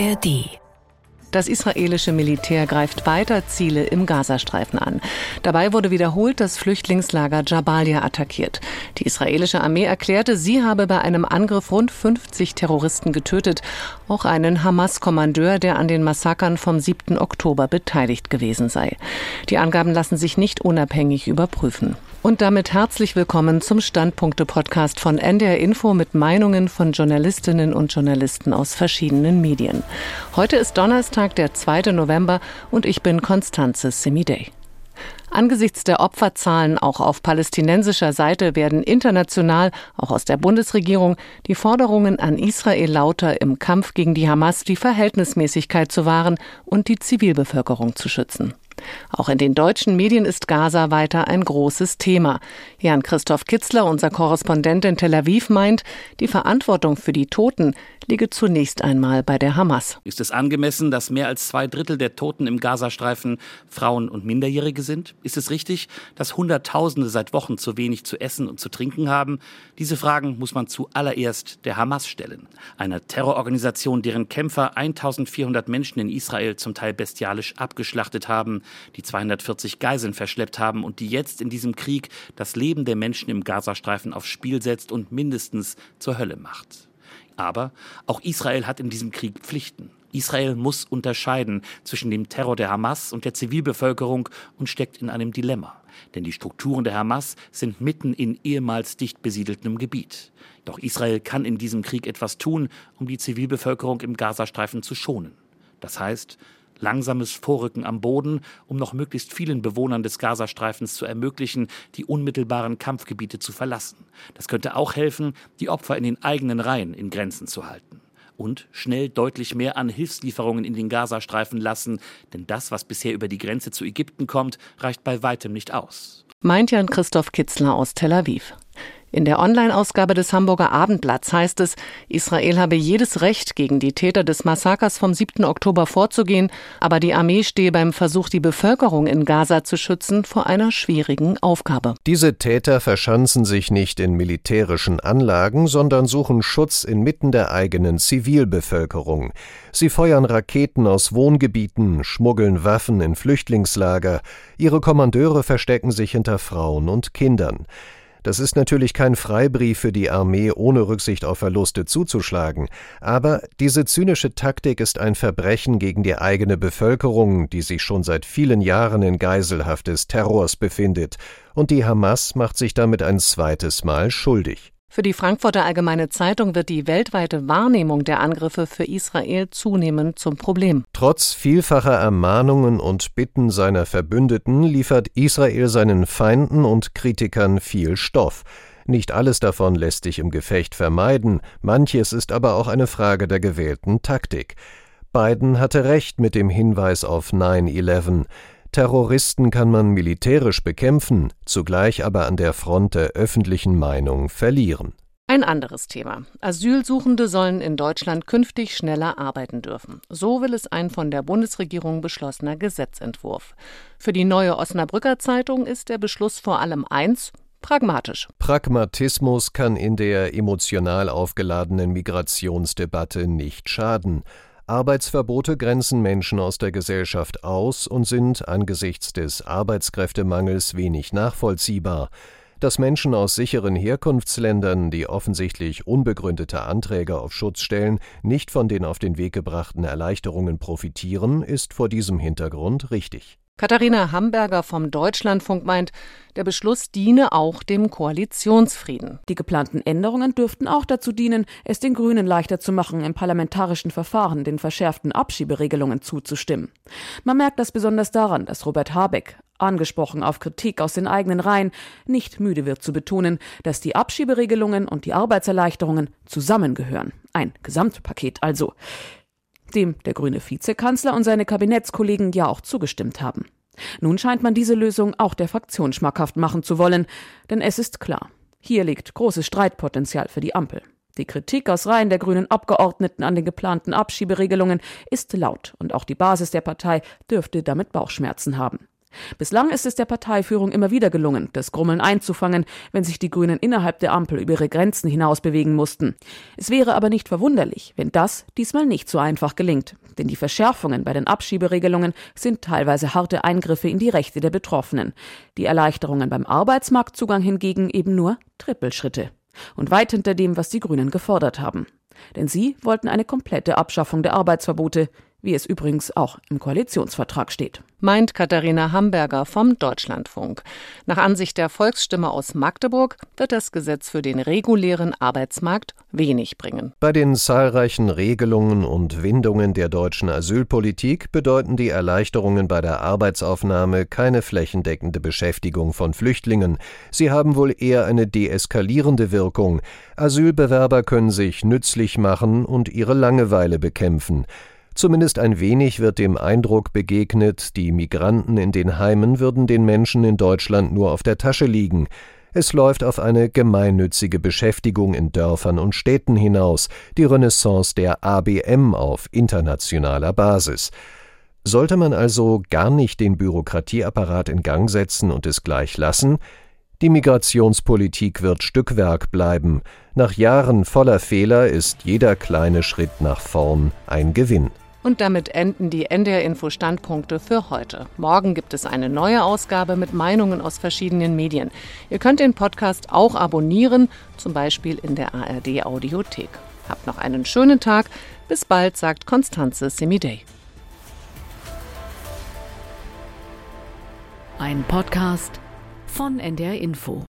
ARD das israelische Militär greift weiter Ziele im Gazastreifen an. Dabei wurde wiederholt das Flüchtlingslager Jabalia attackiert. Die israelische Armee erklärte, sie habe bei einem Angriff rund 50 Terroristen getötet, auch einen Hamas-Kommandeur, der an den Massakern vom 7. Oktober beteiligt gewesen sei. Die Angaben lassen sich nicht unabhängig überprüfen. Und damit herzlich willkommen zum Standpunkte-Podcast von NDR Info mit Meinungen von Journalistinnen und Journalisten aus verschiedenen Medien. Heute ist Donnerstag, der 2. November und ich bin Konstanze Semidey. Angesichts der Opferzahlen auch auf palästinensischer Seite werden international, auch aus der Bundesregierung, die Forderungen an Israel lauter, im Kampf gegen die Hamas die Verhältnismäßigkeit zu wahren und die Zivilbevölkerung zu schützen. Auch in den deutschen Medien ist Gaza weiter ein großes Thema. Jan Christoph Kitzler, unser Korrespondent in Tel Aviv, meint, die Verantwortung für die Toten liege zunächst einmal bei der Hamas. Ist es angemessen, dass mehr als zwei Drittel der Toten im Gazastreifen Frauen und Minderjährige sind? Ist es richtig, dass Hunderttausende seit Wochen zu wenig zu essen und zu trinken haben? Diese Fragen muss man zuallererst der Hamas stellen. Einer Terrororganisation, deren Kämpfer 1400 Menschen in Israel zum Teil bestialisch abgeschlachtet haben, die 240 Geiseln verschleppt haben und die jetzt in diesem Krieg das Leben der Menschen im Gazastreifen aufs Spiel setzt und mindestens zur Hölle macht. Aber auch Israel hat in diesem Krieg Pflichten. Israel muss unterscheiden zwischen dem Terror der Hamas und der Zivilbevölkerung und steckt in einem Dilemma. Denn die Strukturen der Hamas sind mitten in ehemals dicht besiedeltem Gebiet. Doch Israel kann in diesem Krieg etwas tun, um die Zivilbevölkerung im Gazastreifen zu schonen. Das heißt, langsames Vorrücken am Boden, um noch möglichst vielen Bewohnern des Gazastreifens zu ermöglichen, die unmittelbaren Kampfgebiete zu verlassen. Das könnte auch helfen, die Opfer in den eigenen Reihen in Grenzen zu halten. Und schnell deutlich mehr an Hilfslieferungen in den Gazastreifen lassen, denn das, was bisher über die Grenze zu Ägypten kommt, reicht bei weitem nicht aus. Meint Jan Christoph Kitzler aus Tel Aviv. In der Online-Ausgabe des Hamburger Abendblatts heißt es, Israel habe jedes Recht, gegen die Täter des Massakers vom 7. Oktober vorzugehen, aber die Armee stehe beim Versuch, die Bevölkerung in Gaza zu schützen, vor einer schwierigen Aufgabe. Diese Täter verschanzen sich nicht in militärischen Anlagen, sondern suchen Schutz inmitten der eigenen Zivilbevölkerung. Sie feuern Raketen aus Wohngebieten, schmuggeln Waffen in Flüchtlingslager, ihre Kommandeure verstecken sich hinter Frauen und Kindern. Das ist natürlich kein Freibrief für die Armee, ohne Rücksicht auf Verluste zuzuschlagen, aber diese zynische Taktik ist ein Verbrechen gegen die eigene Bevölkerung, die sich schon seit vielen Jahren in Geiselhaft des Terrors befindet, und die Hamas macht sich damit ein zweites Mal schuldig. Für die Frankfurter Allgemeine Zeitung wird die weltweite Wahrnehmung der Angriffe für Israel zunehmend zum Problem. Trotz vielfacher Ermahnungen und Bitten seiner Verbündeten liefert Israel seinen Feinden und Kritikern viel Stoff. Nicht alles davon lässt sich im Gefecht vermeiden, manches ist aber auch eine Frage der gewählten Taktik. Biden hatte recht mit dem Hinweis auf 9-11. Terroristen kann man militärisch bekämpfen, zugleich aber an der Front der öffentlichen Meinung verlieren. Ein anderes Thema. Asylsuchende sollen in Deutschland künftig schneller arbeiten dürfen. So will es ein von der Bundesregierung beschlossener Gesetzentwurf. Für die neue Osnabrücker Zeitung ist der Beschluss vor allem eins, pragmatisch. Pragmatismus kann in der emotional aufgeladenen Migrationsdebatte nicht schaden. Arbeitsverbote grenzen Menschen aus der Gesellschaft aus und sind angesichts des Arbeitskräftemangels wenig nachvollziehbar. Dass Menschen aus sicheren Herkunftsländern, die offensichtlich unbegründete Anträge auf Schutz stellen, nicht von den auf den Weg gebrachten Erleichterungen profitieren, ist vor diesem Hintergrund richtig. Katharina Hamburger vom Deutschlandfunk meint, der Beschluss diene auch dem Koalitionsfrieden. Die geplanten Änderungen dürften auch dazu dienen, es den Grünen leichter zu machen, im parlamentarischen Verfahren den verschärften Abschieberegelungen zuzustimmen. Man merkt das besonders daran, dass Robert Habeck, angesprochen auf Kritik aus den eigenen Reihen, nicht müde wird zu betonen, dass die Abschieberegelungen und die Arbeitserleichterungen zusammengehören. Ein Gesamtpaket also dem der grüne Vizekanzler und seine Kabinettskollegen ja auch zugestimmt haben. Nun scheint man diese Lösung auch der Fraktion schmackhaft machen zu wollen, denn es ist klar, hier liegt großes Streitpotenzial für die Ampel. Die Kritik aus Reihen der grünen Abgeordneten an den geplanten Abschieberegelungen ist laut und auch die Basis der Partei dürfte damit Bauchschmerzen haben. Bislang ist es der Parteiführung immer wieder gelungen, das Grummeln einzufangen, wenn sich die Grünen innerhalb der Ampel über ihre Grenzen hinaus bewegen mussten. Es wäre aber nicht verwunderlich, wenn das diesmal nicht so einfach gelingt. Denn die Verschärfungen bei den Abschieberegelungen sind teilweise harte Eingriffe in die Rechte der Betroffenen. Die Erleichterungen beim Arbeitsmarktzugang hingegen eben nur Trippelschritte. Und weit hinter dem, was die Grünen gefordert haben. Denn sie wollten eine komplette Abschaffung der Arbeitsverbote, wie es übrigens auch im Koalitionsvertrag steht. Meint Katharina Hamburger vom Deutschlandfunk. Nach Ansicht der Volksstimme aus Magdeburg wird das Gesetz für den regulären Arbeitsmarkt wenig bringen. Bei den zahlreichen Regelungen und Windungen der deutschen Asylpolitik bedeuten die Erleichterungen bei der Arbeitsaufnahme keine flächendeckende Beschäftigung von Flüchtlingen. Sie haben wohl eher eine deeskalierende Wirkung. Asylbewerber können sich nützlich machen und ihre Langeweile bekämpfen. Zumindest ein wenig wird dem Eindruck begegnet, die Migranten in den Heimen würden den Menschen in Deutschland nur auf der Tasche liegen. Es läuft auf eine gemeinnützige Beschäftigung in Dörfern und Städten hinaus, die Renaissance der ABM auf internationaler Basis. Sollte man also gar nicht den Bürokratieapparat in Gang setzen und es gleich lassen? Die Migrationspolitik wird Stückwerk bleiben. Nach Jahren voller Fehler ist jeder kleine Schritt nach vorn ein Gewinn. Und damit enden die NDR Info Standpunkte für heute. Morgen gibt es eine neue Ausgabe mit Meinungen aus verschiedenen Medien. Ihr könnt den Podcast auch abonnieren, zum Beispiel in der ARD Audiothek. Habt noch einen schönen Tag. Bis bald, sagt Konstanze Semidey. Ein Podcast von NDR Info.